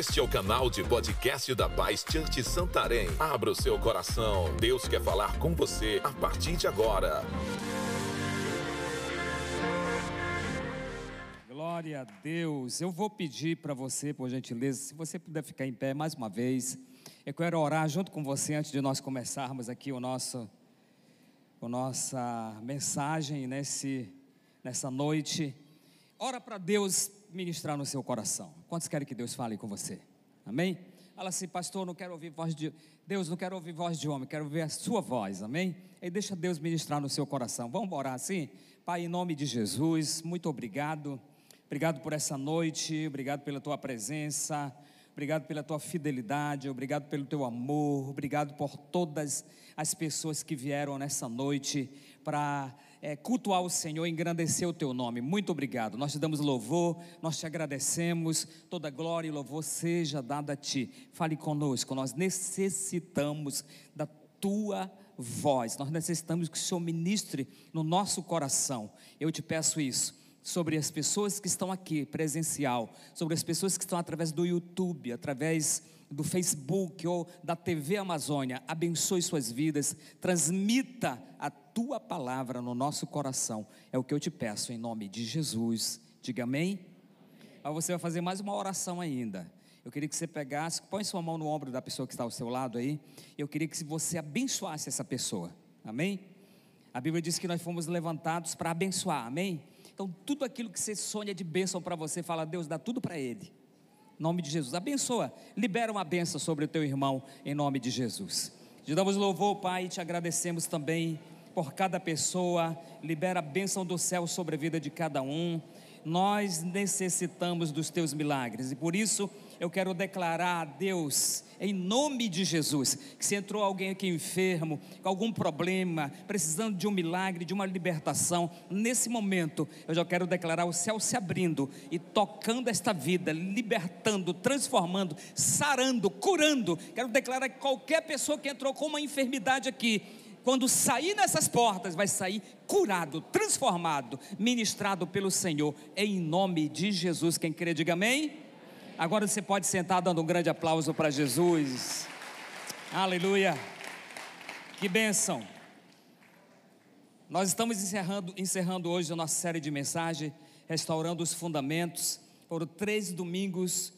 Este é o canal de podcast da Paz Church Santarém. Abra o seu coração. Deus quer falar com você a partir de agora. Glória a Deus. Eu vou pedir para você, por gentileza, se você puder ficar em pé mais uma vez. Eu quero orar junto com você antes de nós começarmos aqui o nosso, a nossa mensagem nesse, nessa noite. Ora para Deus ministrar no seu coração. Quantos querem que Deus fale com você? Amém? Fala assim, pastor, não quero ouvir voz de Deus, não quero ouvir voz de homem, quero ouvir a sua voz, amém? E deixa Deus ministrar no seu coração. Vamos orar assim? Pai, em nome de Jesus, muito obrigado. Obrigado por essa noite, obrigado pela tua presença, obrigado pela tua fidelidade, obrigado pelo teu amor, obrigado por todas as pessoas que vieram nessa noite para é, cultuar o Senhor, engrandecer o teu nome. Muito obrigado. Nós te damos louvor, nós te agradecemos. Toda glória e louvor seja dada a ti. Fale conosco, nós necessitamos da tua voz. Nós necessitamos que o Senhor ministre no nosso coração. Eu te peço isso sobre as pessoas que estão aqui presencial, sobre as pessoas que estão através do YouTube, através do Facebook ou da TV Amazônia. Abençoe suas vidas, transmita a tua palavra no nosso coração. É o que eu te peço em nome de Jesus. Diga amém. Mas você vai fazer mais uma oração ainda. Eu queria que você pegasse, põe sua mão no ombro da pessoa que está ao seu lado aí. Eu queria que você abençoasse essa pessoa. Amém? A Bíblia diz que nós fomos levantados para abençoar. Amém? Então, tudo aquilo que você sonha de bênção para você, fala, Deus, dá tudo para ele. Nome de Jesus. Abençoa, libera uma bênção sobre o teu irmão, em nome de Jesus. Te damos louvor, Pai, e te agradecemos também por cada pessoa, libera a bênção do céu sobre a vida de cada um. Nós necessitamos dos teus milagres e por isso eu quero declarar a Deus, em nome de Jesus, que se entrou alguém aqui enfermo, com algum problema, precisando de um milagre, de uma libertação, nesse momento eu já quero declarar o céu se abrindo e tocando esta vida, libertando, transformando, sarando, curando. Quero declarar que qualquer pessoa que entrou com uma enfermidade aqui, quando sair nessas portas, vai sair curado, transformado, ministrado pelo Senhor, em nome de Jesus. Quem crê, diga amém. Agora você pode sentar dando um grande aplauso para Jesus. Aleluia. Que bênção. Nós estamos encerrando, encerrando hoje a nossa série de mensagem, restaurando os fundamentos. Foram três domingos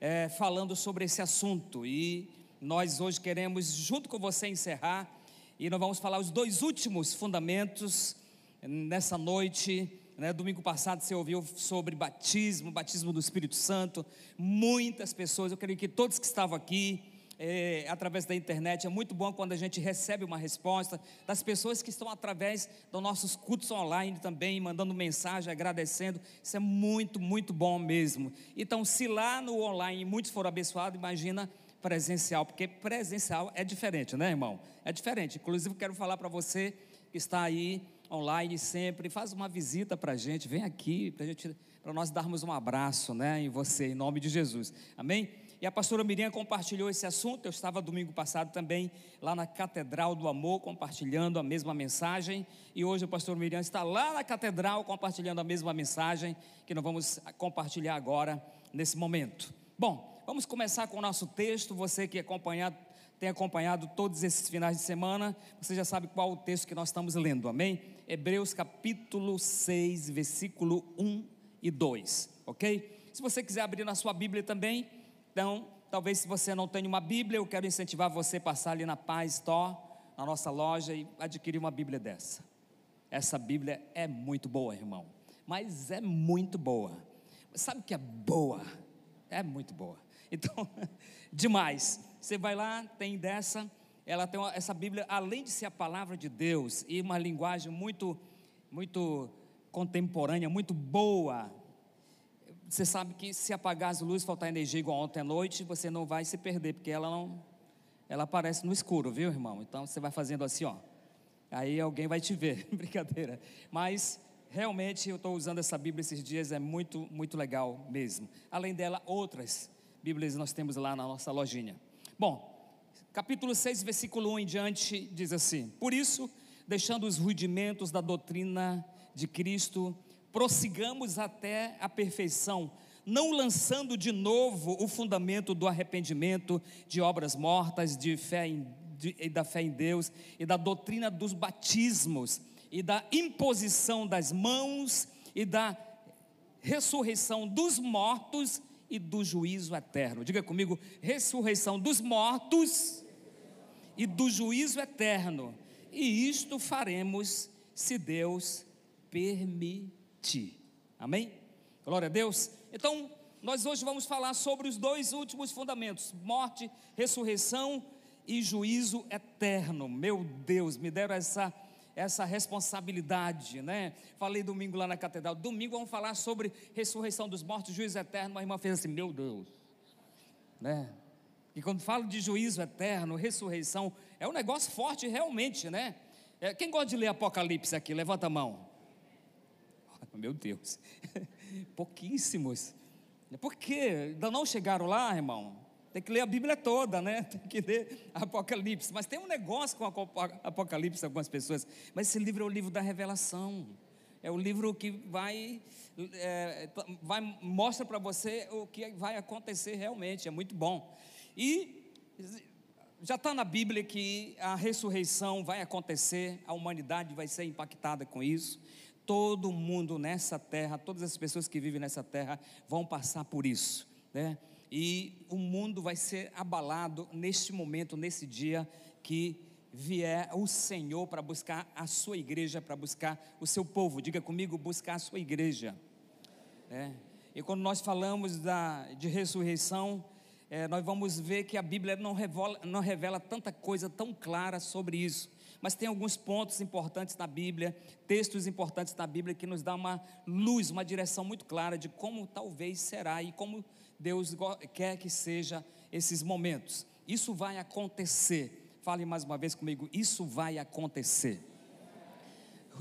é, falando sobre esse assunto e nós hoje queremos, junto com você, encerrar e nós vamos falar os dois últimos fundamentos nessa noite. Né? Domingo passado você ouviu sobre batismo, batismo do Espírito Santo. Muitas pessoas, eu creio que todos que estavam aqui, é, através da internet, é muito bom quando a gente recebe uma resposta das pessoas que estão através dos nossos cultos online também, mandando mensagem, agradecendo. Isso é muito, muito bom mesmo. Então, se lá no online muitos foram abençoados, imagina presencial, porque presencial é diferente, né, irmão? É diferente. Inclusive, quero falar para você que está aí online sempre, faz uma visita para a gente, vem aqui para gente, para nós darmos um abraço, né, em você, em nome de Jesus. Amém? E a pastora Miriam compartilhou esse assunto. Eu estava domingo passado também lá na Catedral do Amor compartilhando a mesma mensagem. E hoje o pastor Miriam está lá na Catedral compartilhando a mesma mensagem que nós vamos compartilhar agora nesse momento. Bom, Vamos começar com o nosso texto. Você que acompanhado, tem acompanhado todos esses finais de semana, você já sabe qual o texto que nós estamos lendo, amém? Hebreus capítulo 6, versículo 1 e 2, ok? Se você quiser abrir na sua Bíblia também, então, talvez se você não tem uma Bíblia, eu quero incentivar você a passar ali na Paz Store, na nossa loja, e adquirir uma Bíblia dessa. Essa Bíblia é muito boa, irmão, mas é muito boa. Sabe o que é boa? É muito boa. Então, demais. Você vai lá, tem dessa, ela tem essa Bíblia, além de ser a palavra de Deus e uma linguagem muito, muito contemporânea, muito boa. Você sabe que se apagar as luzes, faltar energia igual ontem à noite, você não vai se perder, porque ela não, ela aparece no escuro, viu, irmão? Então você vai fazendo assim, ó. Aí alguém vai te ver, brincadeira. Mas realmente eu estou usando essa Bíblia esses dias, é muito, muito legal mesmo. Além dela, outras Bíblias nós temos lá na nossa lojinha. Bom, capítulo 6, versículo 1 em diante, diz assim: Por isso, deixando os rudimentos da doutrina de Cristo, prossigamos até a perfeição, não lançando de novo o fundamento do arrependimento, de obras mortas, de fé em, de, e da fé em Deus e da doutrina dos batismos e da imposição das mãos e da ressurreição dos mortos e do juízo eterno. Diga comigo: ressurreição dos mortos e do juízo eterno. E isto faremos se Deus permitir ti. Amém? Glória a Deus. Então, nós hoje vamos falar sobre os dois últimos fundamentos: morte, ressurreição e juízo eterno. Meu Deus, me deram essa essa responsabilidade, né? Falei domingo lá na catedral. Domingo vamos falar sobre ressurreição dos mortos, juízo eterno. A irmã fez assim, meu Deus, né? E quando falo de juízo eterno, ressurreição, é um negócio forte realmente, né? É, quem gosta de ler Apocalipse aqui? Levanta a mão. Meu Deus, pouquíssimos. Por quê? Ainda não chegaram lá, irmão? Tem que ler a Bíblia toda, né? Tem que ler Apocalipse. Mas tem um negócio com Apocalipse, algumas pessoas. Mas esse livro é o livro da revelação. É o livro que vai, é, vai mostra para você o que vai acontecer realmente. É muito bom. E já está na Bíblia que a ressurreição vai acontecer, a humanidade vai ser impactada com isso. Todo mundo nessa terra, todas as pessoas que vivem nessa terra vão passar por isso, né? E o mundo vai ser abalado neste momento, nesse dia que vier o Senhor para buscar a sua igreja, para buscar o seu povo. Diga comigo, buscar a sua igreja. É. E quando nós falamos da, de ressurreição, é, nós vamos ver que a Bíblia não revela, não revela tanta coisa tão clara sobre isso mas tem alguns pontos importantes na Bíblia, textos importantes na Bíblia que nos dá uma luz, uma direção muito clara de como talvez será e como Deus quer que seja esses momentos. Isso vai acontecer. Fale mais uma vez comigo, isso vai acontecer.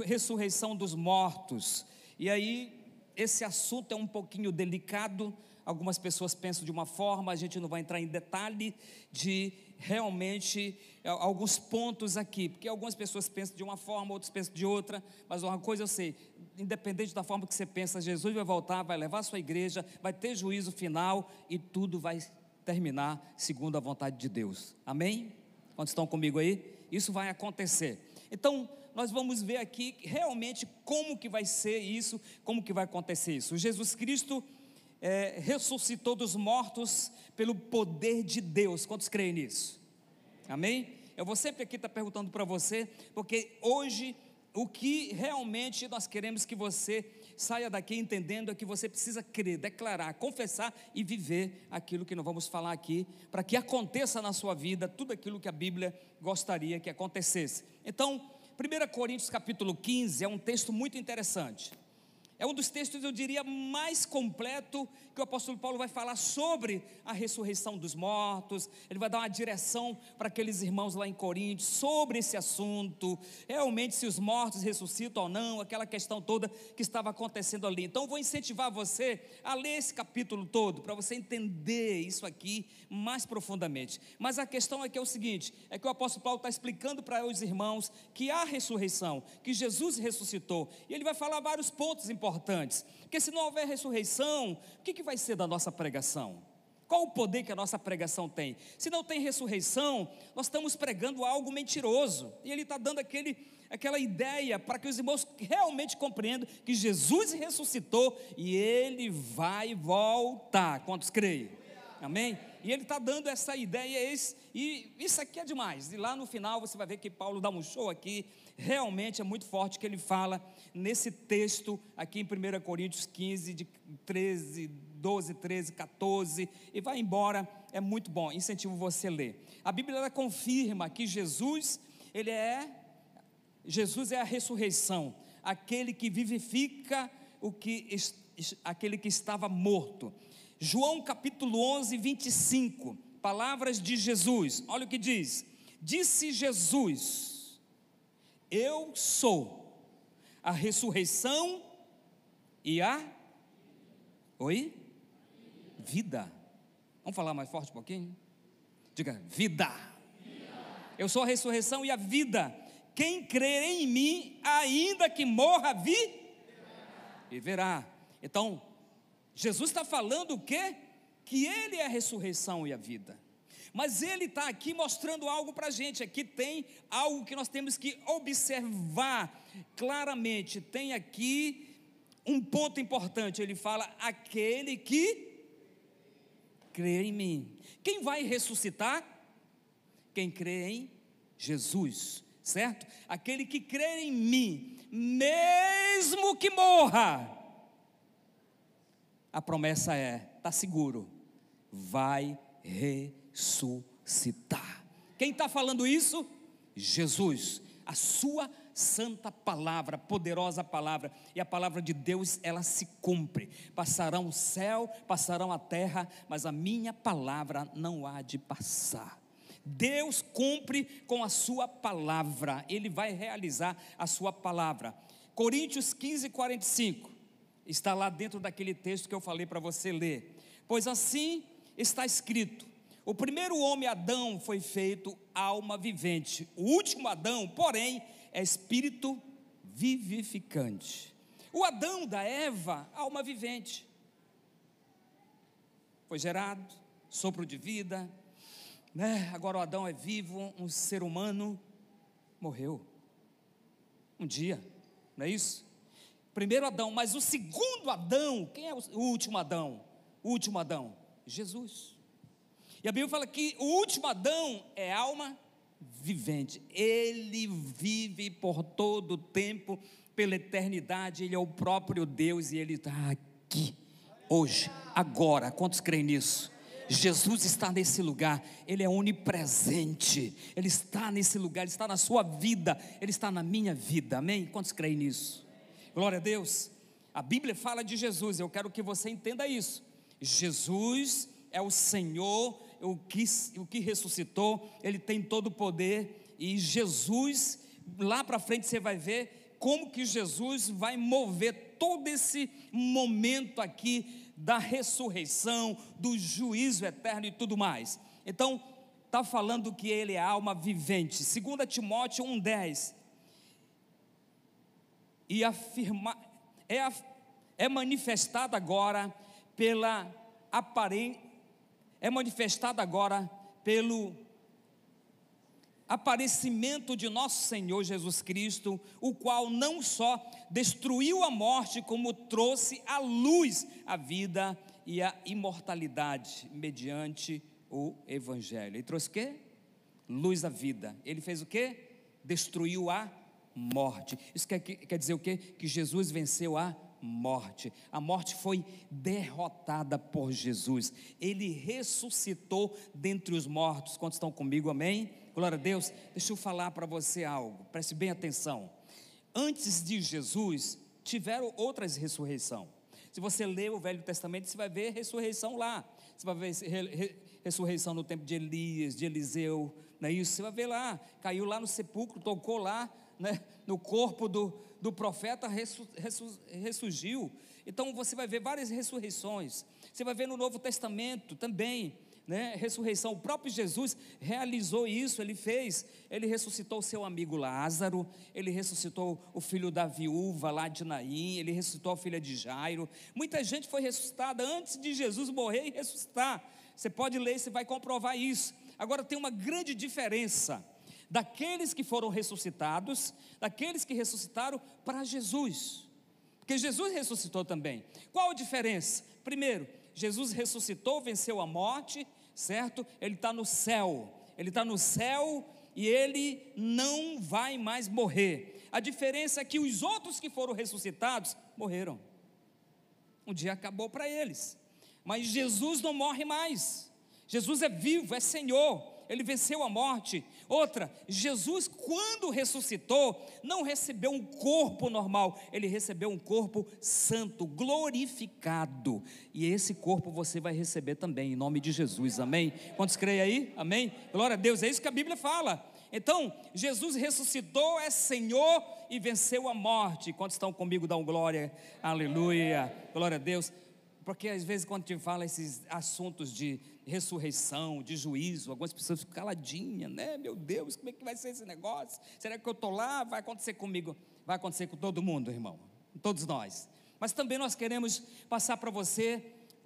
Ressurreição dos mortos. E aí esse assunto é um pouquinho delicado, algumas pessoas pensam de uma forma, a gente não vai entrar em detalhe de realmente é, alguns pontos aqui, porque algumas pessoas pensam de uma forma, outras pensam de outra, mas uma coisa eu sei, independente da forma que você pensa, Jesus vai voltar, vai levar a sua igreja, vai ter juízo final e tudo vai terminar segundo a vontade de Deus. Amém? Quantos estão comigo aí? Isso vai acontecer. Então, nós vamos ver aqui realmente como que vai ser isso, como que vai acontecer isso. Jesus Cristo é, ressuscitou dos mortos pelo poder de Deus. Quantos creem nisso? Amém? Eu vou sempre aqui estar perguntando para você, porque hoje o que realmente nós queremos que você saia daqui entendendo é que você precisa crer, declarar, confessar e viver aquilo que nós vamos falar aqui, para que aconteça na sua vida tudo aquilo que a Bíblia gostaria que acontecesse. Então, 1 Coríntios capítulo 15 é um texto muito interessante. É um dos textos, eu diria, mais completo que o apóstolo Paulo vai falar sobre a ressurreição dos mortos. Ele vai dar uma direção para aqueles irmãos lá em Coríntios sobre esse assunto. Realmente, se os mortos ressuscitam ou não, aquela questão toda que estava acontecendo ali. Então, eu vou incentivar você a ler esse capítulo todo, para você entender isso aqui mais profundamente. Mas a questão é que é o seguinte: é que o apóstolo Paulo está explicando para os irmãos que há ressurreição, que Jesus ressuscitou. E ele vai falar vários pontos importantes importantes. Porque se não houver ressurreição, o que, que vai ser da nossa pregação? Qual o poder que a nossa pregação tem? Se não tem ressurreição, nós estamos pregando algo mentiroso. E ele está dando aquele, aquela ideia para que os irmãos realmente compreendam que Jesus ressuscitou e ele vai voltar. Quantos creem? Amém? E ele está dando essa ideia, esse, e isso aqui é demais. E lá no final você vai ver que Paulo dá um show aqui, realmente é muito forte que ele fala nesse texto aqui em 1 Coríntios 15, de 13, 12, 13, 14, e vai embora, é muito bom, incentivo você a ler. A Bíblia confirma que Jesus, ele é, Jesus é a ressurreição, aquele que vivifica o que aquele que estava morto. João capítulo 11, 25, palavras de Jesus, olha o que diz: Disse Jesus, Eu sou a ressurreição e a. Oi? Vida. Vamos falar mais forte um pouquinho? Diga, vida. Eu sou a ressurreição e a vida. Quem crer em mim, ainda que morra, vi, viverá. Então, Jesus está falando o quê? Que Ele é a ressurreição e a vida. Mas Ele está aqui mostrando algo para a gente. Aqui tem algo que nós temos que observar claramente. Tem aqui um ponto importante. Ele fala: aquele que crê em mim. Quem vai ressuscitar? Quem crê em Jesus, certo? Aquele que crê em mim, mesmo que morra, a promessa é: está seguro, vai ressuscitar. Quem está falando isso? Jesus, a sua santa palavra, poderosa palavra, e a palavra de Deus, ela se cumpre. Passarão o céu, passarão a terra, mas a minha palavra não há de passar. Deus cumpre com a sua palavra, ele vai realizar a sua palavra. Coríntios 15, 45, está lá dentro daquele texto que eu falei para você ler. Pois assim está escrito: o primeiro homem, Adão, foi feito alma vivente, o último Adão, porém, é espírito vivificante. O Adão da Eva, alma vivente, foi gerado, sopro de vida, né? Agora o Adão é vivo, um ser humano, morreu. Um dia, não é isso? Primeiro Adão, mas o segundo Adão, quem é o último Adão? O último Adão, Jesus. E a Bíblia fala que o último Adão é alma vivente. Ele vive por todo o tempo, pela eternidade. Ele é o próprio Deus e ele está aqui, hoje, agora. Quantos creem nisso? Jesus está nesse lugar, Ele é onipresente, Ele está nesse lugar, Ele está na sua vida, Ele está na minha vida, amém? Quantos creem nisso? Glória a Deus. A Bíblia fala de Jesus, eu quero que você entenda isso. Jesus é o Senhor, o que, o que ressuscitou, Ele tem todo o poder, e Jesus, lá para frente você vai ver como que Jesus vai mover todo esse momento aqui da ressurreição, do juízo eterno e tudo mais. Então, está falando que ele é alma vivente. 2 Timóteo 1,10. E afirma, é, é manifestada agora pela aparência, é manifestada agora pelo aparecimento de nosso Senhor Jesus Cristo, o qual não só destruiu a morte, como trouxe à luz a vida e a imortalidade mediante o Evangelho. Ele trouxe o quê? Luz à vida. Ele fez o quê? Destruiu a morte. Isso quer, quer dizer o quê? Que Jesus venceu a morte. A morte foi derrotada por Jesus. Ele ressuscitou dentre os mortos. Quantos estão comigo? Amém? Glória a Deus. Deixa eu falar para você algo. Preste bem atenção. Antes de Jesus, tiveram outras ressurreições. Se você ler o Velho Testamento, você vai ver ressurreição lá. Você vai ver ressurreição no tempo de Elias, de Eliseu, não é isso? Você vai ver lá, caiu lá no sepulcro, tocou lá, né, no corpo do, do profeta, ressurgiu. Então você vai ver várias ressurreições. Você vai ver no Novo Testamento também, né, ressurreição. O próprio Jesus realizou isso, ele fez. Ele ressuscitou seu amigo Lázaro, ele ressuscitou o filho da viúva lá de Naim, ele ressuscitou a filha de Jairo. Muita gente foi ressuscitada antes de Jesus morrer e ressuscitar. Você pode ler, você vai comprovar isso. Agora tem uma grande diferença daqueles que foram ressuscitados, daqueles que ressuscitaram para Jesus. Porque Jesus ressuscitou também. Qual a diferença? Primeiro, Jesus ressuscitou, venceu a morte, certo? Ele está no céu, ele está no céu e ele não vai mais morrer. A diferença é que os outros que foram ressuscitados morreram. Um dia acabou para eles, mas Jesus não morre mais. Jesus é vivo, é Senhor. ele venceu a morte. Outra, Jesus, quando ressuscitou, não recebeu um corpo normal, ele recebeu um corpo santo, glorificado. E esse corpo você vai receber também, em nome de Jesus, amém? Quantos creem aí? Amém? Glória a Deus, é isso que a Bíblia fala. Então, Jesus ressuscitou, é Senhor e venceu a morte. Quantos estão comigo, dão glória, aleluia, glória a Deus. Porque às vezes, quando te fala esses assuntos de ressurreição, de juízo, algumas pessoas ficam caladinhas, né? Meu Deus, como é que vai ser esse negócio? Será que eu estou lá? Vai acontecer comigo? Vai acontecer com todo mundo, irmão, todos nós. Mas também nós queremos passar para você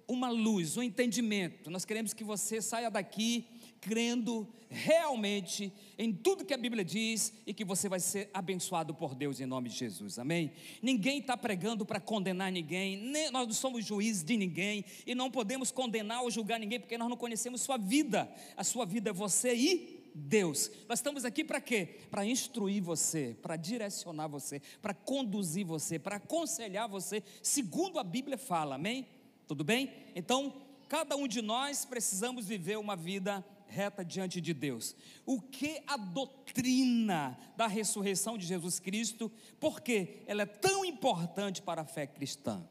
uma luz, um entendimento. Nós queremos que você saia daqui crendo realmente em tudo que a Bíblia diz e que você vai ser abençoado por Deus em nome de Jesus, amém? Ninguém está pregando para condenar ninguém, nem, nós não somos juízes de ninguém e não podemos condenar ou julgar ninguém porque nós não conhecemos sua vida, a sua vida é você e Deus. Nós estamos aqui para quê? Para instruir você, para direcionar você, para conduzir você, para aconselhar você, segundo a Bíblia fala, amém? Tudo bem? Então, cada um de nós precisamos viver uma vida reta diante de Deus. O que a doutrina da ressurreição de Jesus Cristo, por que ela é tão importante para a fé cristã?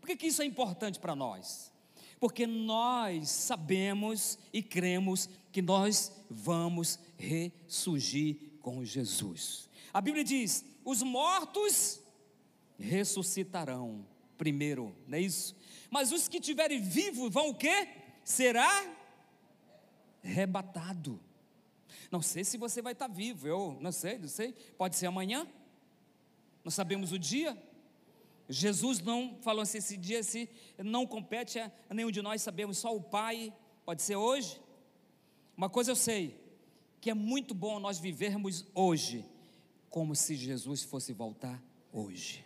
Por que, que isso é importante para nós? Porque nós sabemos e cremos que nós vamos ressurgir com Jesus. A Bíblia diz: os mortos ressuscitarão primeiro, não é isso? Mas os que estiverem vivos vão o quê? Será arrebatado. Não sei se você vai estar vivo, eu não sei, não sei. Pode ser amanhã. Não sabemos o dia. Jesus não falou assim, esse dia se não compete a nenhum de nós sabemos, só o Pai. Pode ser hoje. Uma coisa eu sei, que é muito bom nós vivermos hoje como se Jesus fosse voltar hoje.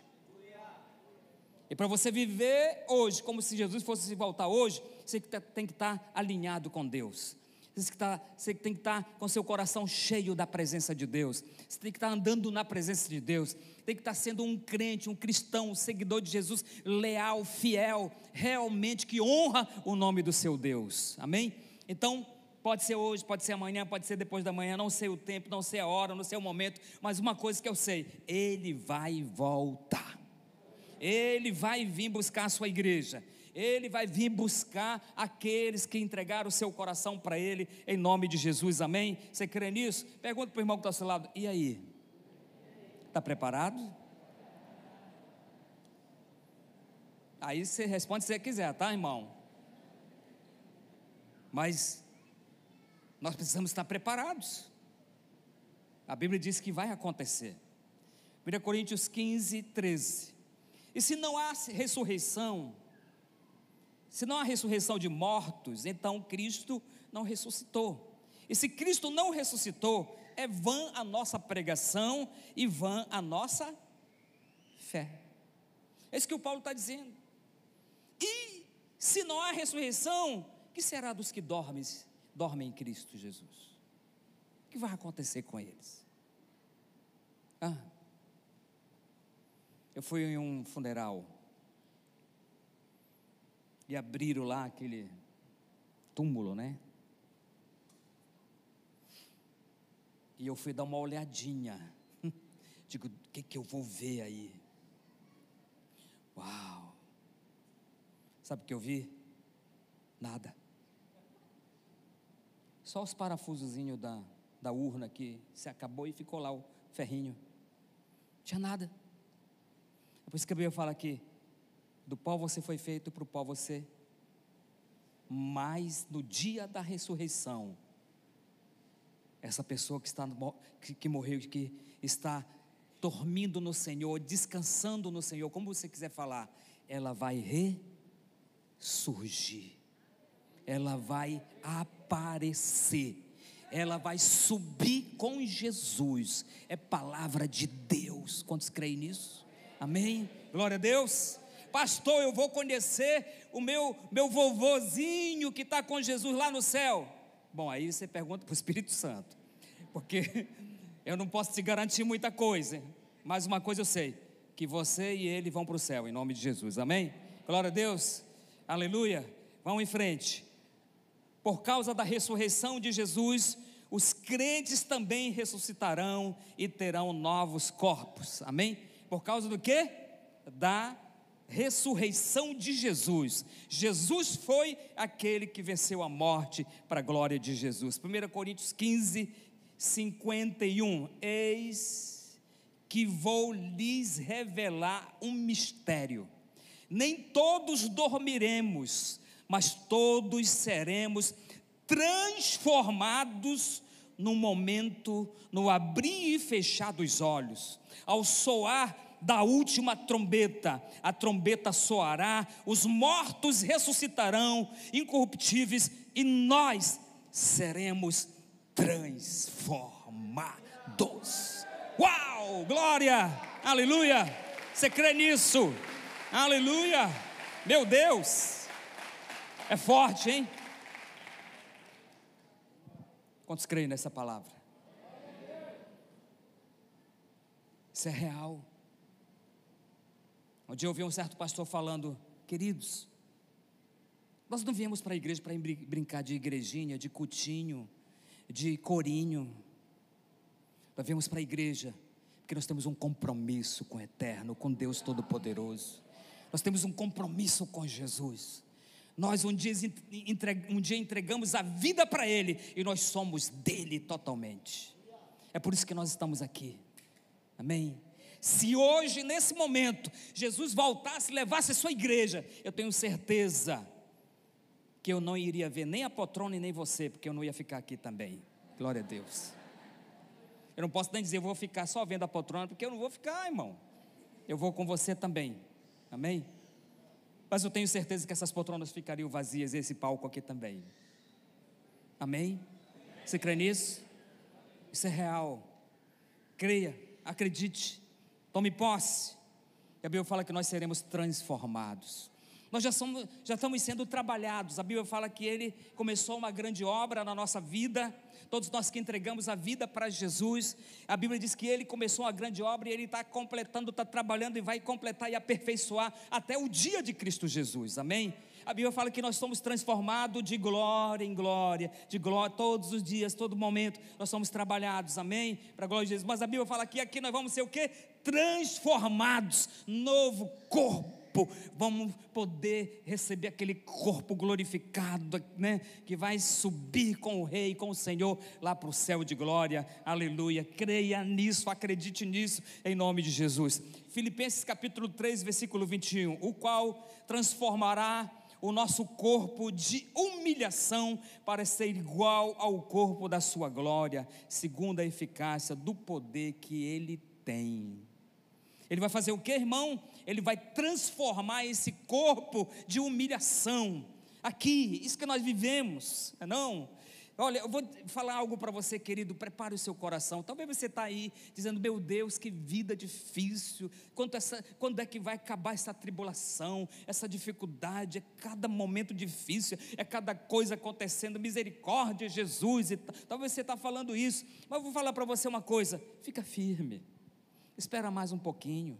E para você viver hoje como se Jesus fosse voltar hoje, você tem que estar alinhado com Deus. Você, que tá, você tem que estar com seu coração cheio da presença de Deus. Você tem que estar andando na presença de Deus. Tem que estar sendo um crente, um cristão, um seguidor de Jesus, leal, fiel, realmente que honra o nome do seu Deus. Amém? Então, pode ser hoje, pode ser amanhã, pode ser depois da manhã, não sei o tempo, não sei a hora, não sei o momento, mas uma coisa que eu sei: Ele vai voltar. Ele vai vir buscar a sua igreja. Ele vai vir buscar aqueles que entregaram o seu coração para Ele, em nome de Jesus, amém? Você crê nisso? Pergunta para o irmão que está ao seu lado, e aí? Está preparado? Aí você responde se você quiser, tá, irmão? Mas nós precisamos estar preparados. A Bíblia diz que vai acontecer. 1 Coríntios 15, 13. E se não há ressurreição, se não há ressurreição de mortos, então Cristo não ressuscitou. E se Cristo não ressuscitou, é vã a nossa pregação e vã a nossa fé. É isso que o Paulo está dizendo. E se não há ressurreição, que será dos que dormem, dormem em Cristo Jesus? O que vai acontecer com eles? Ah, eu fui em um funeral e abriram lá aquele túmulo, né? E eu fui dar uma olhadinha. Digo, o que, que eu vou ver aí? Uau! Sabe o que eu vi? Nada. Só os parafusozinhos da, da urna que se acabou e ficou lá o ferrinho. Não tinha nada. É por isso que a Bíblia fala aqui, do pó você foi feito, para o pó você. Mas no dia da ressurreição, essa pessoa que está que, que morreu, que está dormindo no Senhor, descansando no Senhor, como você quiser falar, ela vai ressurgir, ela vai aparecer, ela vai subir com Jesus, é palavra de Deus. Quantos creem nisso? Amém? Glória a Deus pastor, eu vou conhecer o meu, meu vovozinho que está com Jesus lá no céu. Bom, aí você pergunta para o Espírito Santo, porque eu não posso te garantir muita coisa, mas uma coisa eu sei: que você e ele vão para o céu, em nome de Jesus, amém? Glória a Deus, aleluia. Vamos em frente. por causa da ressurreição de Jesus, os crentes também ressuscitarão e terão novos corpos. Amém? Por causa do que? Da ressurreição de Jesus. Jesus foi aquele que venceu a morte para a glória de Jesus. 1 Coríntios 15, 51. Eis que vou lhes revelar um mistério. Nem todos dormiremos, mas todos seremos transformados no momento, no abrir e fechar dos olhos, ao soar da última trombeta, a trombeta soará, os mortos ressuscitarão, incorruptíveis, e nós seremos transformados. Uau! Glória! Aleluia! Você crê nisso? Aleluia! Meu Deus! É forte, hein? Quantos creem nessa palavra? Isso é real. Um dia eu ouvi um certo pastor falando, queridos, nós não viemos para a igreja para brincar de igrejinha, de cutinho, de corinho. Nós viemos para a igreja porque nós temos um compromisso com o eterno, com Deus Todo-Poderoso. Nós temos um compromisso com Jesus. Nós um dia, um dia entregamos a vida para Ele e nós somos dele totalmente. É por isso que nós estamos aqui. Amém? Se hoje, nesse momento, Jesus voltasse e levasse a sua igreja, eu tenho certeza que eu não iria ver nem a poltrona e nem você, porque eu não ia ficar aqui também. Glória a Deus. Eu não posso nem dizer, eu vou ficar só vendo a poltrona, porque eu não vou ficar, irmão. Eu vou com você também. Amém? Mas eu tenho certeza que essas poltronas ficariam vazias esse palco aqui também. Amém? Você crê nisso? Isso é real. Creia, acredite. Tome posse. E a Bíblia fala que nós seremos transformados. Nós já, somos, já estamos sendo trabalhados. A Bíblia fala que Ele começou uma grande obra na nossa vida. Todos nós que entregamos a vida para Jesus, a Bíblia diz que Ele começou uma grande obra e Ele está completando, está trabalhando e vai completar e aperfeiçoar até o dia de Cristo Jesus. Amém? A Bíblia fala que nós somos transformados de glória em glória, de glória todos os dias, todo momento, nós somos trabalhados, amém? Para a glória de Jesus. Mas a Bíblia fala que aqui nós vamos ser o quê? Transformados, novo corpo vamos poder receber aquele corpo glorificado, né? Que vai subir com o Rei, com o Senhor, lá para o céu de glória, aleluia. Creia nisso, acredite nisso, em nome de Jesus. Filipenses capítulo 3, versículo 21, o qual transformará o nosso corpo de humilhação para ser igual ao corpo da sua glória, segundo a eficácia do poder que ele tem. Ele vai fazer o que, irmão? Ele vai transformar esse corpo de humilhação. Aqui, isso que nós vivemos, não? Olha, eu vou falar algo para você, querido. Prepare o seu coração. Talvez você está aí dizendo: Meu Deus, que vida difícil. Quando, essa, quando é que vai acabar essa tribulação, essa dificuldade? É cada momento difícil, é cada coisa acontecendo. Misericórdia, Jesus. E talvez você está falando isso. Mas eu vou falar para você uma coisa: fica firme. Espera mais um pouquinho.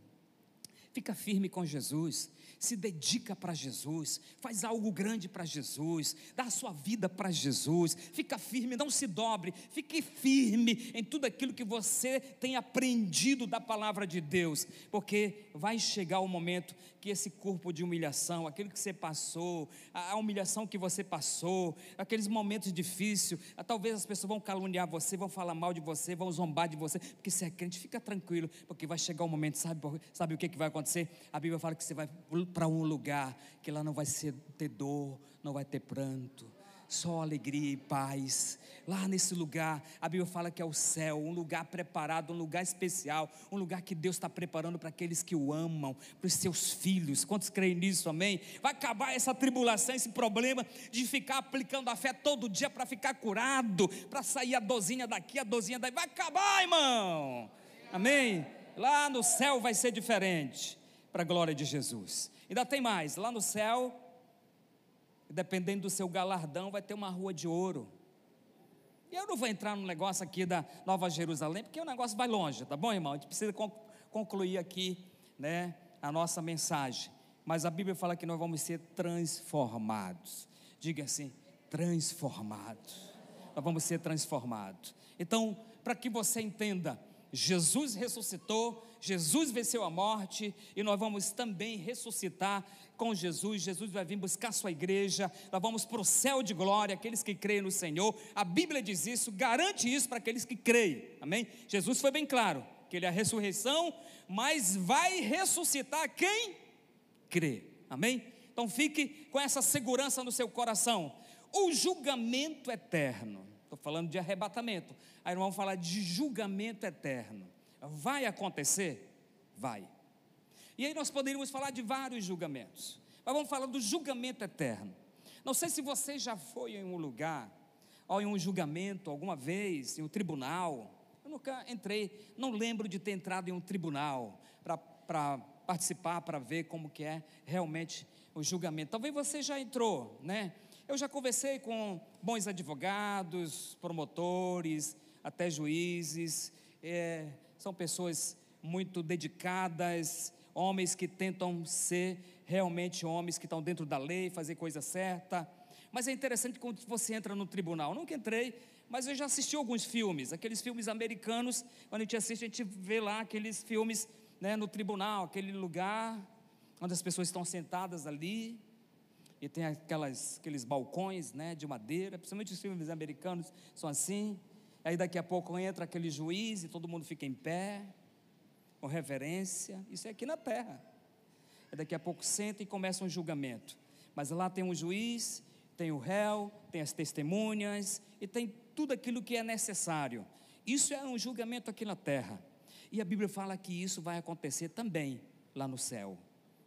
Fica firme com Jesus. Se dedica para Jesus, faz algo grande para Jesus, dá a sua vida para Jesus, fica firme, não se dobre, fique firme em tudo aquilo que você tem aprendido da palavra de Deus, porque vai chegar o momento que esse corpo de humilhação, aquilo que você passou, a humilhação que você passou, aqueles momentos difíceis, talvez as pessoas vão caluniar você, vão falar mal de você, vão zombar de você, porque você é crente, fica tranquilo, porque vai chegar o momento, sabe, sabe o que, que vai acontecer? A Bíblia fala que você vai para um lugar que lá não vai ser, ter dor, não vai ter pranto, só alegria e paz. Lá nesse lugar, a Bíblia fala que é o céu, um lugar preparado, um lugar especial, um lugar que Deus está preparando para aqueles que o amam, para os seus filhos. Quantos creem nisso, amém? Vai acabar essa tribulação, esse problema de ficar aplicando a fé todo dia para ficar curado, para sair a dozinha daqui, a dozinha daí. Vai acabar, irmão, amém? Lá no céu vai ser diferente, para a glória de Jesus. Ainda tem mais, lá no céu, dependendo do seu galardão, vai ter uma rua de ouro. E eu não vou entrar no negócio aqui da Nova Jerusalém, porque o negócio vai longe, tá bom, irmão? A gente precisa concluir aqui, né, a nossa mensagem. Mas a Bíblia fala que nós vamos ser transformados. Diga assim: transformados. Nós vamos ser transformados. Então, para que você entenda, Jesus ressuscitou, Jesus venceu a morte e nós vamos também ressuscitar com Jesus. Jesus vai vir buscar sua igreja. Nós vamos para o céu de glória, aqueles que creem no Senhor. A Bíblia diz isso, garante isso para aqueles que creem. Amém? Jesus foi bem claro que ele é a ressurreição, mas vai ressuscitar quem crê. Amém? Então fique com essa segurança no seu coração. O julgamento eterno. Falando de arrebatamento. Aí nós vamos falar de julgamento eterno. Vai acontecer? Vai. E aí nós poderíamos falar de vários julgamentos. Mas vamos falar do julgamento eterno. Não sei se você já foi em um lugar, ou em um julgamento, alguma vez, em um tribunal. Eu nunca entrei, não lembro de ter entrado em um tribunal para participar, para ver como que é realmente o julgamento. Talvez você já entrou, né? Eu já conversei com bons advogados, promotores, até juízes. É, são pessoas muito dedicadas, homens que tentam ser realmente homens que estão dentro da lei, fazer coisa certa. Mas é interessante quando você entra no tribunal. Eu nunca entrei, mas eu já assisti alguns filmes, aqueles filmes americanos, quando a gente assiste, a gente vê lá aqueles filmes né, no tribunal, aquele lugar onde as pessoas estão sentadas ali, e tem aquelas, aqueles balcões né, de madeira, principalmente os filmes americanos são assim. Aí daqui a pouco entra aquele juiz e todo mundo fica em pé, com reverência. Isso é aqui na terra. Aí daqui a pouco senta e começa um julgamento. Mas lá tem um juiz, tem o réu, tem as testemunhas e tem tudo aquilo que é necessário. Isso é um julgamento aqui na terra. E a Bíblia fala que isso vai acontecer também lá no céu,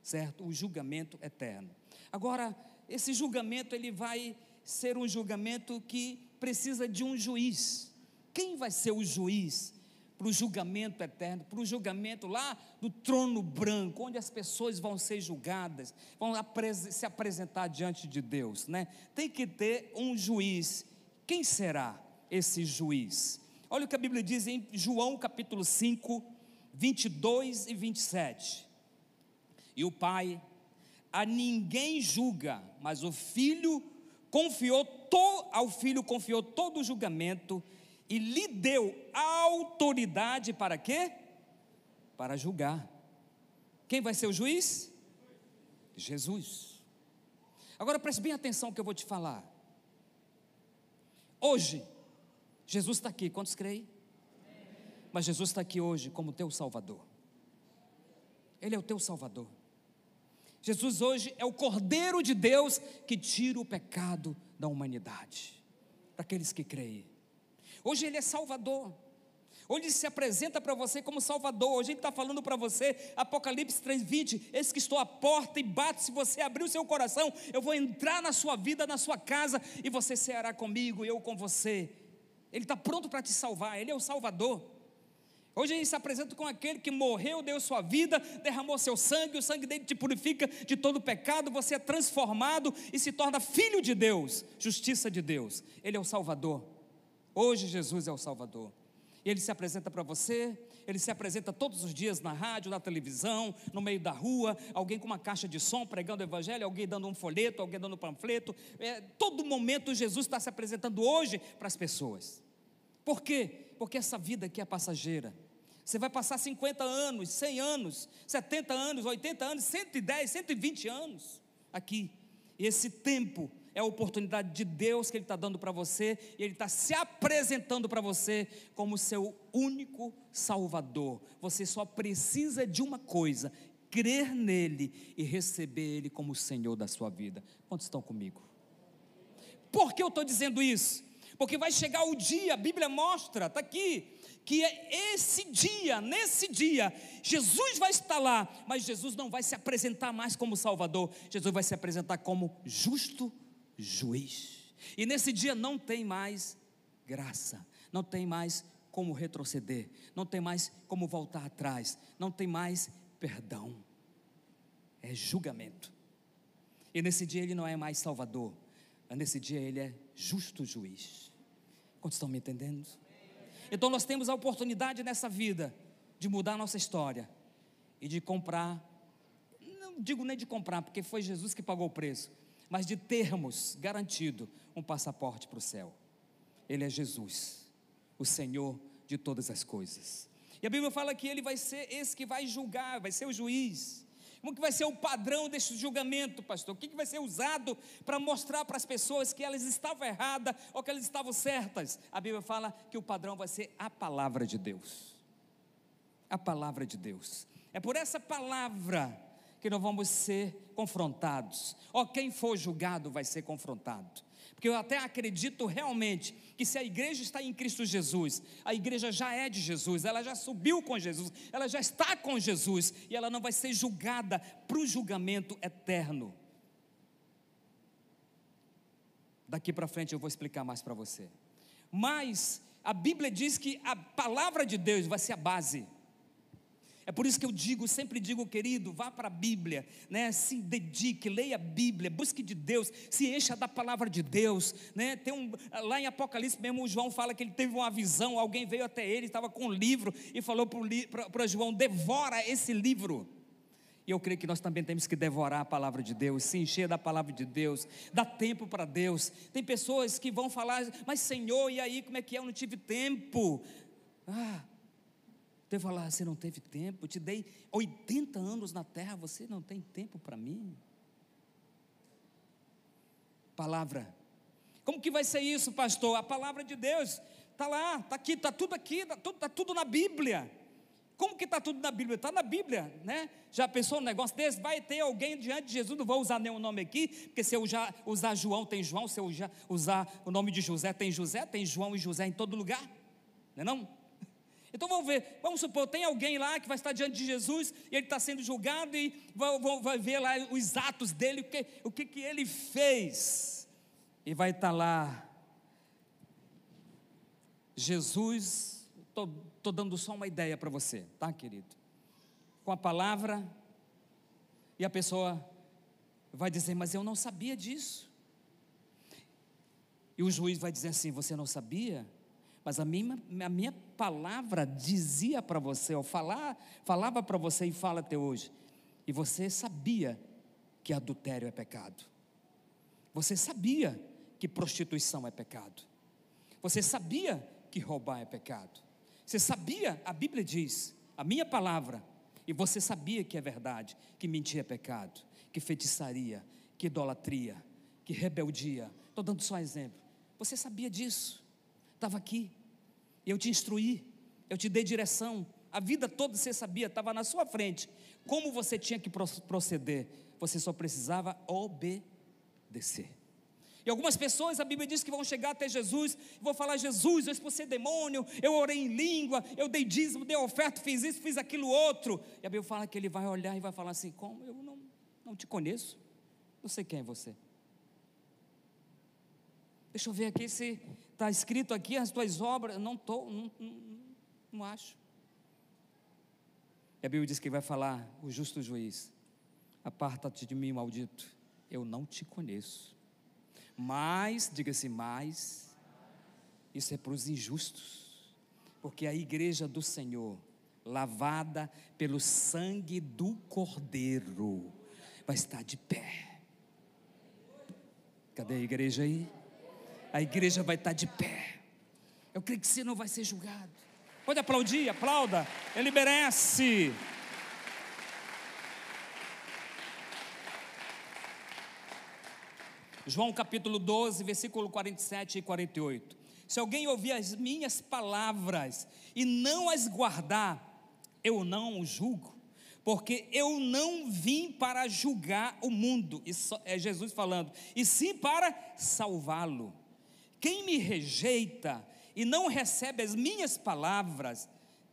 certo? O julgamento eterno. Agora, esse julgamento ele vai ser um julgamento que precisa de um juiz. Quem vai ser o juiz para o julgamento eterno, para o julgamento lá do trono branco, onde as pessoas vão ser julgadas, vão se apresentar diante de Deus, né? Tem que ter um juiz. Quem será esse juiz? Olha o que a Bíblia diz em João capítulo 5, 22 e 27. E o Pai a ninguém julga, mas o Filho confiou to, ao Filho confiou todo o julgamento e lhe deu autoridade para quê? Para julgar. Quem vai ser o juiz? Jesus. Agora preste bem atenção que eu vou te falar. Hoje, Jesus está aqui, quantos creem? Mas Jesus está aqui hoje como teu Salvador. Ele é o teu Salvador. Jesus hoje é o Cordeiro de Deus que tira o pecado da humanidade, para aqueles que creem. Hoje Ele é Salvador. Hoje Ele se apresenta para você como Salvador. Hoje Ele está falando para você, Apocalipse 3,20: Eis que estou à porta e bato. Se você abrir o seu coração, eu vou entrar na sua vida, na sua casa, e você ceará comigo, eu com você. Ele está pronto para te salvar, Ele é o Salvador. Hoje ele se apresenta com aquele que morreu, deu sua vida, derramou seu sangue, o sangue dele te purifica de todo pecado, você é transformado e se torna filho de Deus, justiça de Deus. Ele é o Salvador. Hoje Jesus é o Salvador. E ele se apresenta para você, ele se apresenta todos os dias na rádio, na televisão, no meio da rua, alguém com uma caixa de som pregando o evangelho, alguém dando um folheto, alguém dando um panfleto. É, todo momento Jesus está se apresentando hoje para as pessoas. Por quê? Porque essa vida aqui é passageira. Você vai passar 50 anos, 100 anos, 70 anos, 80 anos, 110, 120 anos aqui. E esse tempo é a oportunidade de Deus que Ele está dando para você, e Ele está se apresentando para você como seu único Salvador. Você só precisa de uma coisa: crer nele e receber Ele como Senhor da sua vida. Quantos estão comigo? Por que eu estou dizendo isso? Porque vai chegar o dia, a Bíblia mostra, está aqui, que é esse dia, nesse dia, Jesus vai estar lá, mas Jesus não vai se apresentar mais como Salvador, Jesus vai se apresentar como justo juiz. E nesse dia não tem mais graça, não tem mais como retroceder, não tem mais como voltar atrás, não tem mais perdão. É julgamento. E nesse dia ele não é mais salvador, mas nesse dia ele é justo juiz. Quantos estão me entendendo? Então nós temos a oportunidade nessa vida de mudar a nossa história e de comprar, não digo nem de comprar, porque foi Jesus que pagou o preço, mas de termos garantido um passaporte para o céu. Ele é Jesus, o Senhor de todas as coisas. E a Bíblia fala que ele vai ser esse que vai julgar, vai ser o juiz. Como que vai ser o padrão desse julgamento, pastor? O que, que vai ser usado para mostrar para as pessoas que elas estavam erradas ou que elas estavam certas? A Bíblia fala que o padrão vai ser a palavra de Deus. A palavra de Deus. É por essa palavra que nós vamos ser confrontados. Ou quem for julgado vai ser confrontado. Porque eu até acredito realmente que se a igreja está em Cristo Jesus, a igreja já é de Jesus, ela já subiu com Jesus, ela já está com Jesus e ela não vai ser julgada para o julgamento eterno. Daqui para frente eu vou explicar mais para você. Mas a Bíblia diz que a palavra de Deus vai ser a base é por isso que eu digo, sempre digo, querido, vá para a Bíblia, né? Se dedique, leia a Bíblia, busque de Deus, se encha da palavra de Deus, né? Tem um lá em Apocalipse mesmo, o João fala que ele teve uma visão, alguém veio até ele, estava com um livro e falou para João: devora esse livro. E eu creio que nós também temos que devorar a palavra de Deus, se encher da palavra de Deus, dar tempo para Deus. Tem pessoas que vão falar, mas Senhor, e aí como é que é? Eu não tive tempo. Ah, Deus falar, você não teve tempo, eu te dei 80 anos na terra, você não tem tempo para mim. Palavra. Como que vai ser isso, pastor? A palavra de Deus está lá, está aqui, está tudo aqui, está tudo, tá tudo na Bíblia. Como que está tudo na Bíblia? Está na Bíblia, né? Já pensou um negócio desse? Vai ter alguém diante de Jesus, não vou usar nenhum nome aqui, porque se eu já usar João, tem João, se eu já usar o nome de José, tem José, tem João e José em todo lugar, não é não? Então vamos ver, vamos supor, tem alguém lá que vai estar diante de Jesus e ele está sendo julgado e vai, vai, ver lá os atos dele, o que, o que, que ele fez. E vai estar lá, Jesus, estou dando só uma ideia para você, tá querido? Com a palavra, e a pessoa vai dizer, mas eu não sabia disso. E o juiz vai dizer assim: Você não sabia? Mas a minha, a minha palavra dizia para você, ou falar, falava para você e fala até hoje. E você sabia que adultério é pecado. Você sabia que prostituição é pecado. Você sabia que roubar é pecado. Você sabia, a Bíblia diz, a minha palavra, e você sabia que é verdade, que mentir é pecado, que feitiçaria, que idolatria, que rebeldia. Estou dando só exemplo. Você sabia disso, estava aqui, eu te instruí, eu te dei direção, a vida toda você sabia, estava na sua frente, como você tinha que proceder, você só precisava obedecer. E algumas pessoas, a Bíblia diz que vão chegar até Jesus e vão falar: Jesus, eu expulsei demônio, eu orei em língua, eu dei dízimo, dei oferta, fiz isso, fiz aquilo outro. E a Bíblia fala que ele vai olhar e vai falar assim: Como? Eu não, não te conheço, não sei quem é você. Deixa eu ver aqui se está escrito aqui as tuas obras. Não estou, não, não, não acho. E a Bíblia diz que vai falar o justo juiz: Aparta-te de mim, maldito, eu não te conheço. Mas, diga-se mais, isso é para os injustos, porque a igreja do Senhor, lavada pelo sangue do Cordeiro, vai estar de pé. Cadê a igreja aí? A igreja vai estar de pé. Eu creio que você não vai ser julgado. Pode aplaudir, aplauda, ele merece. João capítulo 12, versículo 47 e 48. Se alguém ouvir as minhas palavras e não as guardar, eu não o julgo, porque eu não vim para julgar o mundo, isso é Jesus falando, e sim para salvá-lo. Quem me rejeita e não recebe as minhas palavras,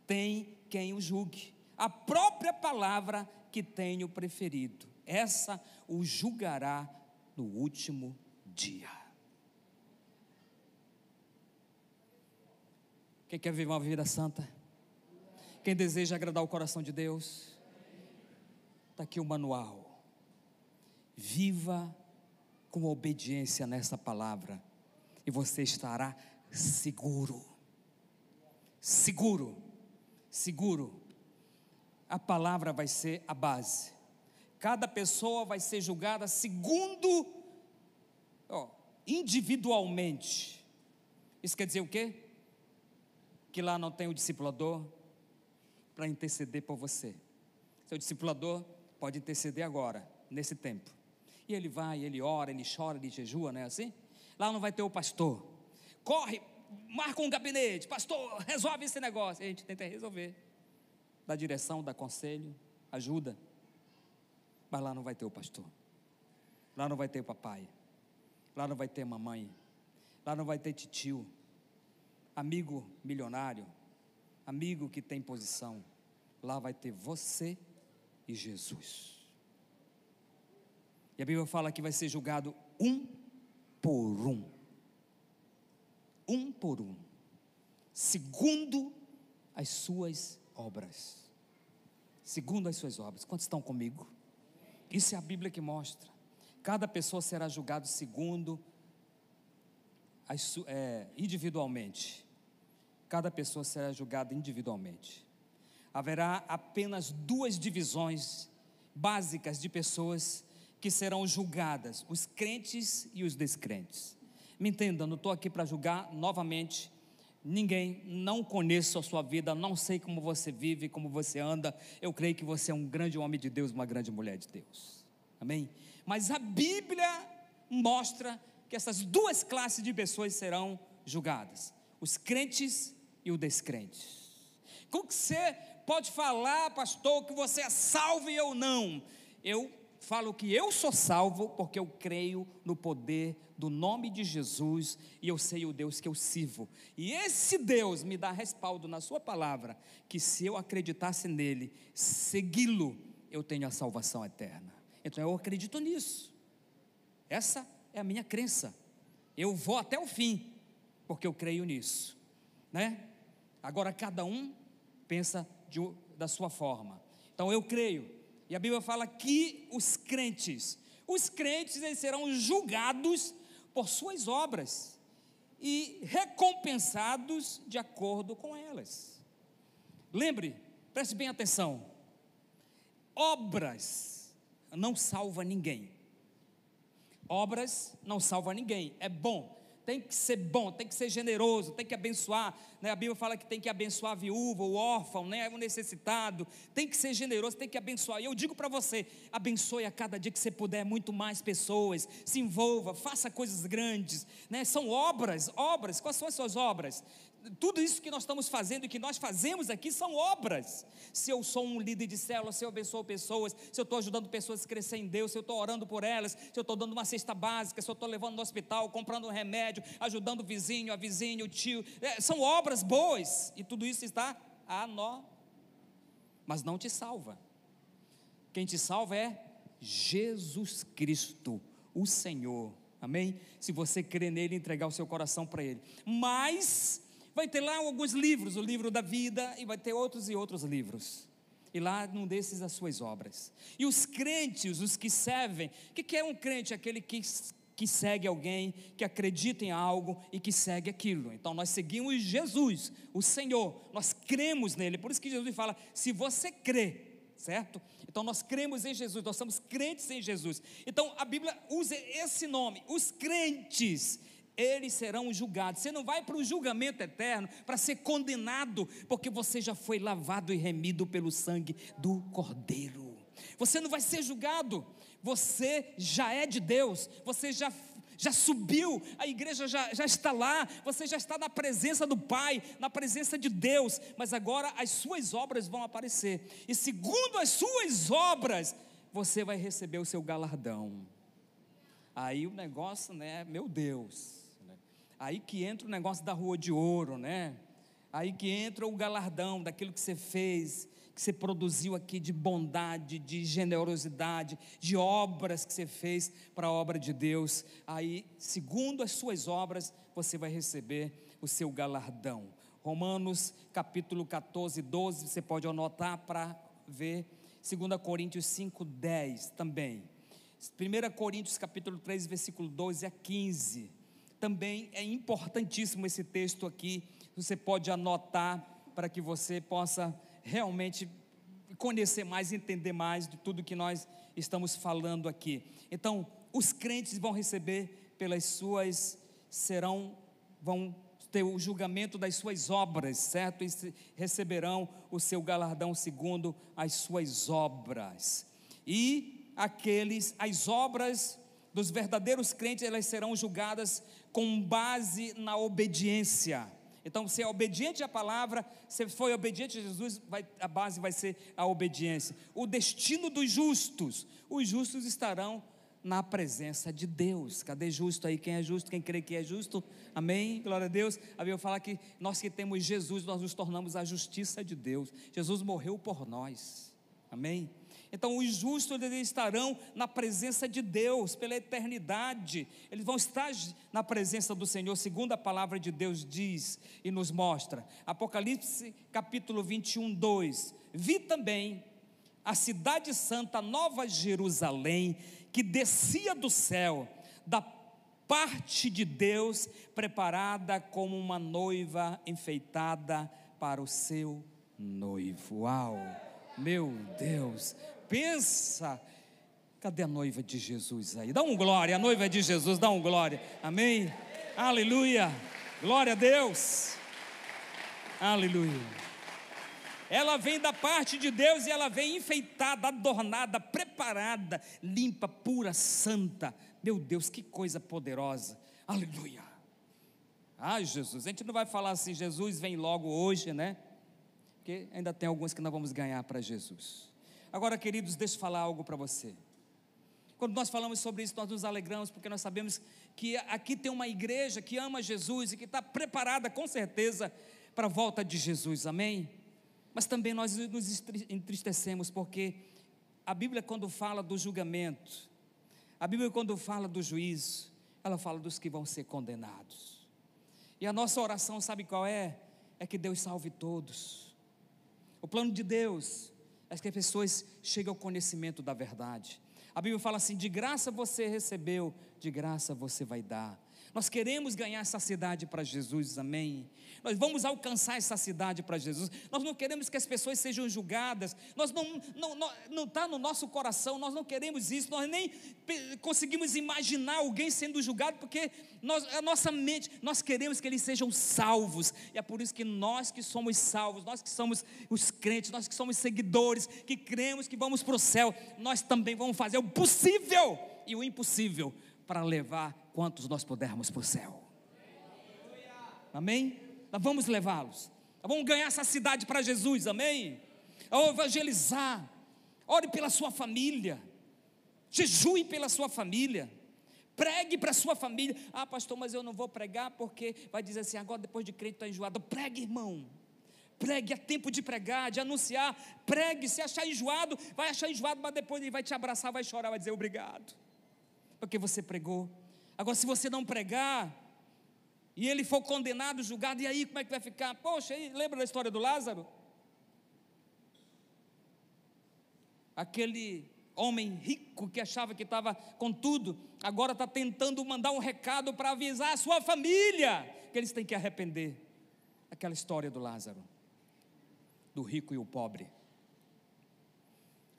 tem quem o julgue. A própria palavra que tenho preferido, essa o julgará no último dia. Quem quer viver uma vida santa? Quem deseja agradar o coração de Deus? Está aqui o manual. Viva com obediência nessa palavra e você estará seguro. Seguro, seguro. A palavra vai ser a base. Cada pessoa vai ser julgada segundo ó, individualmente. Isso quer dizer o quê? Que lá não tem o discipulador para interceder por você. Seu discipulador pode interceder agora, nesse tempo. E ele vai, ele ora, ele chora, ele jejua, não é assim? Lá não vai ter o pastor. Corre, marca um gabinete, pastor, resolve esse negócio. E a gente tenta resolver. Dá direção, dá conselho, ajuda. Mas lá não vai ter o pastor. Lá não vai ter o papai. Lá não vai ter mamãe. Lá não vai ter titio. Amigo milionário. Amigo que tem posição. Lá vai ter você e Jesus. E a Bíblia fala que vai ser julgado um por um. Um por um. Segundo as suas obras. Segundo as suas obras. Quantos estão comigo? Isso é a Bíblia que mostra. Cada pessoa será julgado segundo as, é, individualmente. Cada pessoa será julgada individualmente. Haverá apenas duas divisões básicas de pessoas que serão julgadas: os crentes e os descrentes. Me entenda, não estou aqui para julgar novamente ninguém, não conheço a sua vida, não sei como você vive, como você anda. Eu creio que você é um grande homem de Deus, uma grande mulher de Deus. Amém? Mas a Bíblia mostra que essas duas classes de pessoas serão julgadas: os crentes e os descrentes. Como que você pode falar, pastor, que você é salvo e eu não? Eu falo que eu sou salvo porque eu creio no poder do nome de Jesus e eu sei o Deus que eu sirvo. E esse Deus me dá respaldo na Sua palavra, que se eu acreditasse nele, segui-lo, eu tenho a salvação eterna. Então eu acredito nisso. Essa é a minha crença. Eu vou até o fim, porque eu creio nisso, né? Agora cada um pensa de, da sua forma. Então eu creio e a Bíblia fala que os crentes, os crentes eles serão julgados por suas obras e recompensados de acordo com elas. Lembre, preste bem atenção. Obras não salva ninguém. Obras não salva ninguém. É bom tem que ser bom, tem que ser generoso, tem que abençoar. Né? A Bíblia fala que tem que abençoar a viúva, o órfão, né? o necessitado. Tem que ser generoso, tem que abençoar. E eu digo para você: abençoe a cada dia que você puder muito mais pessoas, se envolva, faça coisas grandes. Né? São obras, obras. Quais são as suas obras? Tudo isso que nós estamos fazendo e que nós fazemos aqui são obras. Se eu sou um líder de célula, se eu abençoo pessoas, se eu estou ajudando pessoas a crescer em Deus, se eu estou orando por elas, se eu estou dando uma cesta básica, se eu estou levando no hospital, comprando um remédio, ajudando o vizinho, a vizinha, o tio, é, são obras boas e tudo isso está a nó, mas não te salva. Quem te salva é Jesus Cristo, o Senhor. Amém? Se você crer nele, entregar o seu coração para ele. Mas vai ter lá alguns livros, o livro da vida, e vai ter outros e outros livros. E lá num desses as suas obras. E os crentes, os que servem, o que, que é um crente? Aquele que, que segue alguém, que acredita em algo e que segue aquilo. Então nós seguimos Jesus, o Senhor, nós cremos nele. Por isso que Jesus fala: se você crê, certo? Então nós cremos em Jesus, nós somos crentes em Jesus. Então a Bíblia usa esse nome, os crentes eles serão julgados. Você não vai para o julgamento eterno para ser condenado, porque você já foi lavado e remido pelo sangue do Cordeiro. Você não vai ser julgado, você já é de Deus, você já já subiu, a igreja já, já está lá, você já está na presença do Pai, na presença de Deus, mas agora as suas obras vão aparecer, e segundo as suas obras, você vai receber o seu galardão. Aí o negócio, né, meu Deus, Aí que entra o negócio da rua de ouro, né? Aí que entra o galardão daquilo que você fez, que você produziu aqui de bondade, de generosidade, de obras que você fez para a obra de Deus. Aí, segundo as suas obras, você vai receber o seu galardão. Romanos capítulo 14, 12, você pode anotar para ver. 2 Coríntios 5, 10 também. 1 Coríntios capítulo 3, versículo 12 a 15 também é importantíssimo esse texto aqui. Você pode anotar para que você possa realmente conhecer mais, entender mais de tudo que nós estamos falando aqui. Então, os crentes vão receber pelas suas serão vão ter o julgamento das suas obras, certo? E receberão o seu galardão segundo as suas obras. E aqueles, as obras dos verdadeiros crentes, elas serão julgadas com base na obediência. Então, se é obediente à palavra, se foi obediente a Jesus, vai, a base vai ser a obediência. O destino dos justos, os justos estarão na presença de Deus. Cadê justo aí? Quem é justo? Quem crê que é justo? Amém? Glória a Deus. A Bíblia fala que nós que temos Jesus, nós nos tornamos a justiça de Deus. Jesus morreu por nós. Amém? Então, os justos eles estarão na presença de Deus pela eternidade. Eles vão estar na presença do Senhor, segundo a palavra de Deus diz e nos mostra. Apocalipse capítulo 21, 2. Vi também a cidade santa, Nova Jerusalém, que descia do céu, da parte de Deus, preparada como uma noiva enfeitada para o seu noivo. Uau! Meu Deus, pensa. Cadê a noiva de Jesus aí? Dá um glória, a noiva de Jesus, dá um glória. Amém? Aleluia. Glória a Deus. Aleluia. Ela vem da parte de Deus e ela vem enfeitada, adornada, preparada, limpa, pura, santa. Meu Deus, que coisa poderosa. Aleluia. Ai, Jesus, a gente não vai falar assim, Jesus vem logo hoje, né? Porque ainda tem alguns que nós vamos ganhar para Jesus. Agora, queridos, deixa eu falar algo para você. Quando nós falamos sobre isso, nós nos alegramos, porque nós sabemos que aqui tem uma igreja que ama Jesus e que está preparada, com certeza, para a volta de Jesus, amém? Mas também nós nos entristecemos porque a Bíblia, quando fala do julgamento, a Bíblia, quando fala do juízo, ela fala dos que vão ser condenados. E a nossa oração, sabe qual é? É que Deus salve todos. O plano de Deus é que as pessoas cheguem ao conhecimento da verdade. A Bíblia fala assim: de graça você recebeu, de graça você vai dar. Nós queremos ganhar essa cidade para Jesus, amém? Nós vamos alcançar essa cidade para Jesus. Nós não queremos que as pessoas sejam julgadas. Nós não não não, não está no nosso coração. Nós não queremos isso. Nós nem conseguimos imaginar alguém sendo julgado porque nós, a nossa mente nós queremos que eles sejam salvos. E é por isso que nós que somos salvos, nós que somos os crentes, nós que somos seguidores, que cremos que vamos para o céu, nós também vamos fazer o possível e o impossível para levar quantos nós pudermos para o céu. Amém? Nós vamos levá-los. Nós vamos ganhar essa cidade para Jesus, amém? Ao evangelizar, ore pela sua família, jejue pela sua família, pregue para a sua família. Ah, pastor, mas eu não vou pregar porque vai dizer assim, agora depois de crente está enjoado. Pregue, irmão. Pregue, é tempo de pregar, de anunciar. Pregue, se achar enjoado, vai achar enjoado, mas depois ele vai te abraçar, vai chorar, vai dizer obrigado. Porque você pregou. Agora, se você não pregar, e ele for condenado, julgado, e aí como é que vai ficar? Poxa, aí, lembra da história do Lázaro? Aquele homem rico que achava que estava com tudo, agora está tentando mandar um recado para avisar a sua família que eles têm que arrepender. Aquela história do Lázaro, do rico e o pobre.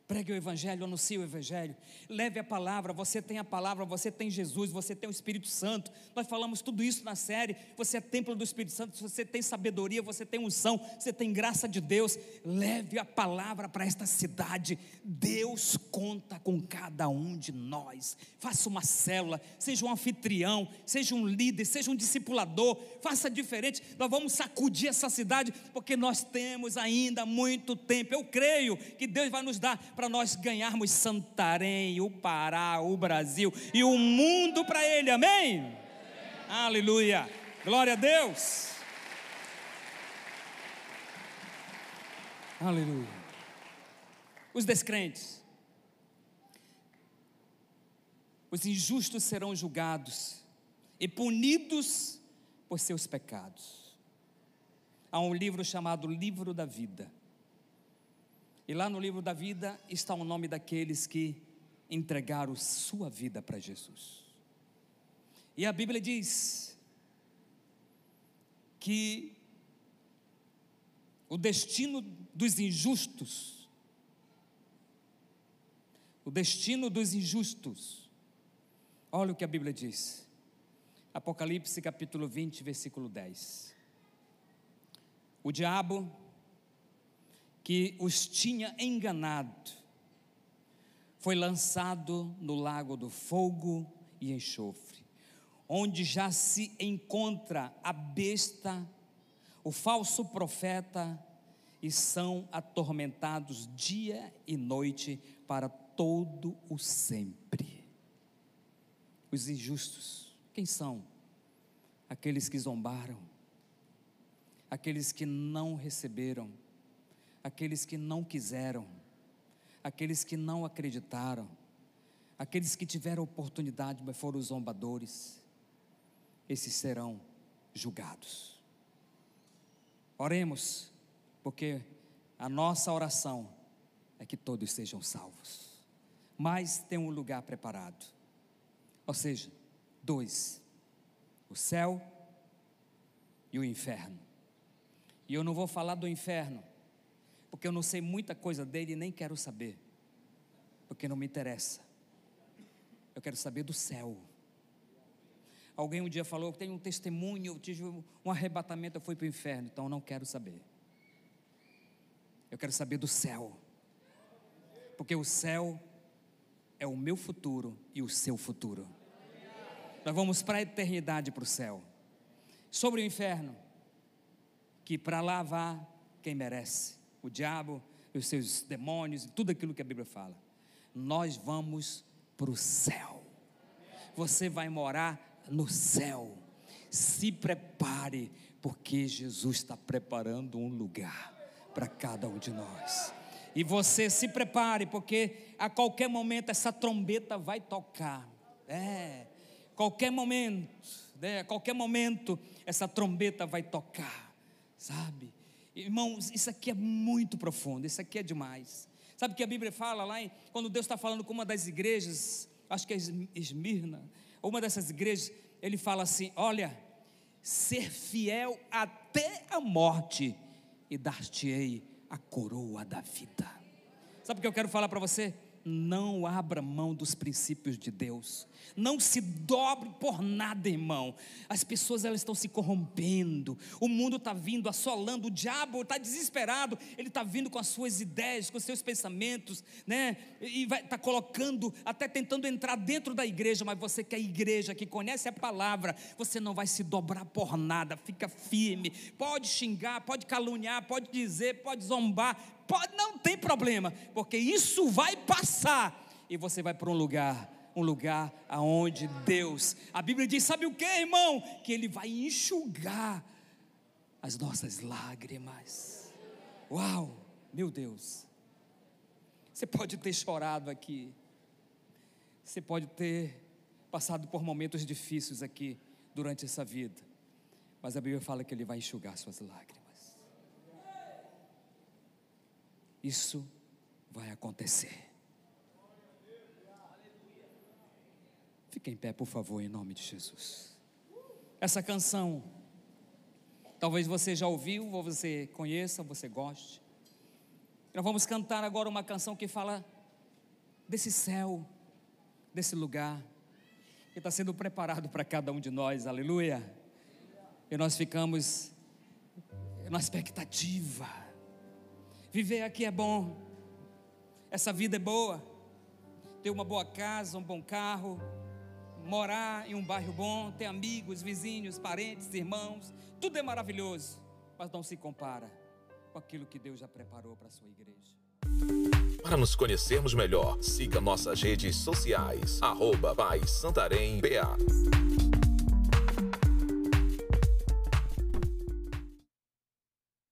Pregue o Evangelho, anuncie o Evangelho, leve a palavra. Você tem a palavra, você tem Jesus, você tem o Espírito Santo. Nós falamos tudo isso na série. Você é templo do Espírito Santo, você tem sabedoria, você tem unção, você tem graça de Deus. Leve a palavra para esta cidade. Deus conta com cada um de nós. Faça uma célula, seja um anfitrião, seja um líder, seja um discipulador. Faça diferente. Nós vamos sacudir essa cidade, porque nós temos ainda muito tempo. Eu creio que Deus vai nos dar para nós ganharmos Santarém, o Pará, o Brasil e o mundo para Ele, amém? amém? Aleluia, glória a Deus. Aleluia. Os descrentes, os injustos serão julgados e punidos por seus pecados. Há um livro chamado Livro da Vida. E lá no livro da vida está o nome daqueles que entregaram sua vida para Jesus. E a Bíblia diz que o destino dos injustos, o destino dos injustos, olha o que a Bíblia diz: Apocalipse capítulo 20, versículo 10. O diabo que os tinha enganado foi lançado no lago do fogo e enxofre, onde já se encontra a besta, o falso profeta, e são atormentados dia e noite para todo o sempre. Os injustos quem são? Aqueles que zombaram, aqueles que não receberam, aqueles que não quiseram, aqueles que não acreditaram, aqueles que tiveram oportunidade, mas foram zombadores. Esses serão julgados. Oremos, porque a nossa oração é que todos sejam salvos. Mas tem um lugar preparado. Ou seja, dois: o céu e o inferno. E eu não vou falar do inferno, porque eu não sei muita coisa dele e nem quero saber, porque não me interessa. Eu quero saber do céu. Alguém um dia falou que tem um testemunho, eu tive um arrebatamento, eu fui para o inferno, então eu não quero saber. Eu quero saber do céu, porque o céu é o meu futuro e o seu futuro. Nós vamos para a eternidade, para o céu. Sobre o inferno, que para lá vá quem merece, o diabo os seus demônios, tudo aquilo que a Bíblia fala. Nós vamos para o céu. Você vai morar no céu. Se prepare, porque Jesus está preparando um lugar para cada um de nós. E você se prepare, porque a qualquer momento essa trombeta vai tocar. É, Qualquer momento, né, a qualquer momento, essa trombeta vai tocar, sabe? Irmãos, isso aqui é muito profundo, isso aqui é demais. Sabe o que a Bíblia fala lá, em, quando Deus está falando com uma das igrejas, acho que é Esmirna, uma dessas igrejas, ele fala assim: Olha, ser fiel até a morte, e dar-te-ei a coroa da vida. Sabe o que eu quero falar para você? Não abra mão dos princípios de Deus. Não se dobre por nada, irmão. As pessoas elas estão se corrompendo. O mundo está vindo assolando. O diabo está desesperado. Ele está vindo com as suas ideias, com os seus pensamentos, né? E está colocando, até tentando entrar dentro da igreja. Mas você que é igreja, que conhece a palavra, você não vai se dobrar por nada. Fica firme. Pode xingar, pode caluniar, pode dizer, pode zombar. Pode, não tem problema, porque isso vai passar e você vai para um lugar um lugar aonde Deus, a Bíblia diz, sabe o que, irmão? Que Ele vai enxugar as nossas lágrimas. Uau, meu Deus. Você pode ter chorado aqui, você pode ter passado por momentos difíceis aqui durante essa vida, mas a Bíblia fala que Ele vai enxugar suas lágrimas. Isso vai acontecer. Fique em pé, por favor, em nome de Jesus. Essa canção, talvez você já ouviu, ou você conheça, ou você goste. Nós vamos cantar agora uma canção que fala desse céu, desse lugar, que está sendo preparado para cada um de nós, aleluia. E nós ficamos na expectativa. Viver aqui é bom, essa vida é boa, ter uma boa casa, um bom carro, morar em um bairro bom, ter amigos, vizinhos, parentes, irmãos, tudo é maravilhoso, mas não se compara com aquilo que Deus já preparou para a sua igreja. Para nos conhecermos melhor, siga nossas redes sociais, arroba Pai Santarém BA.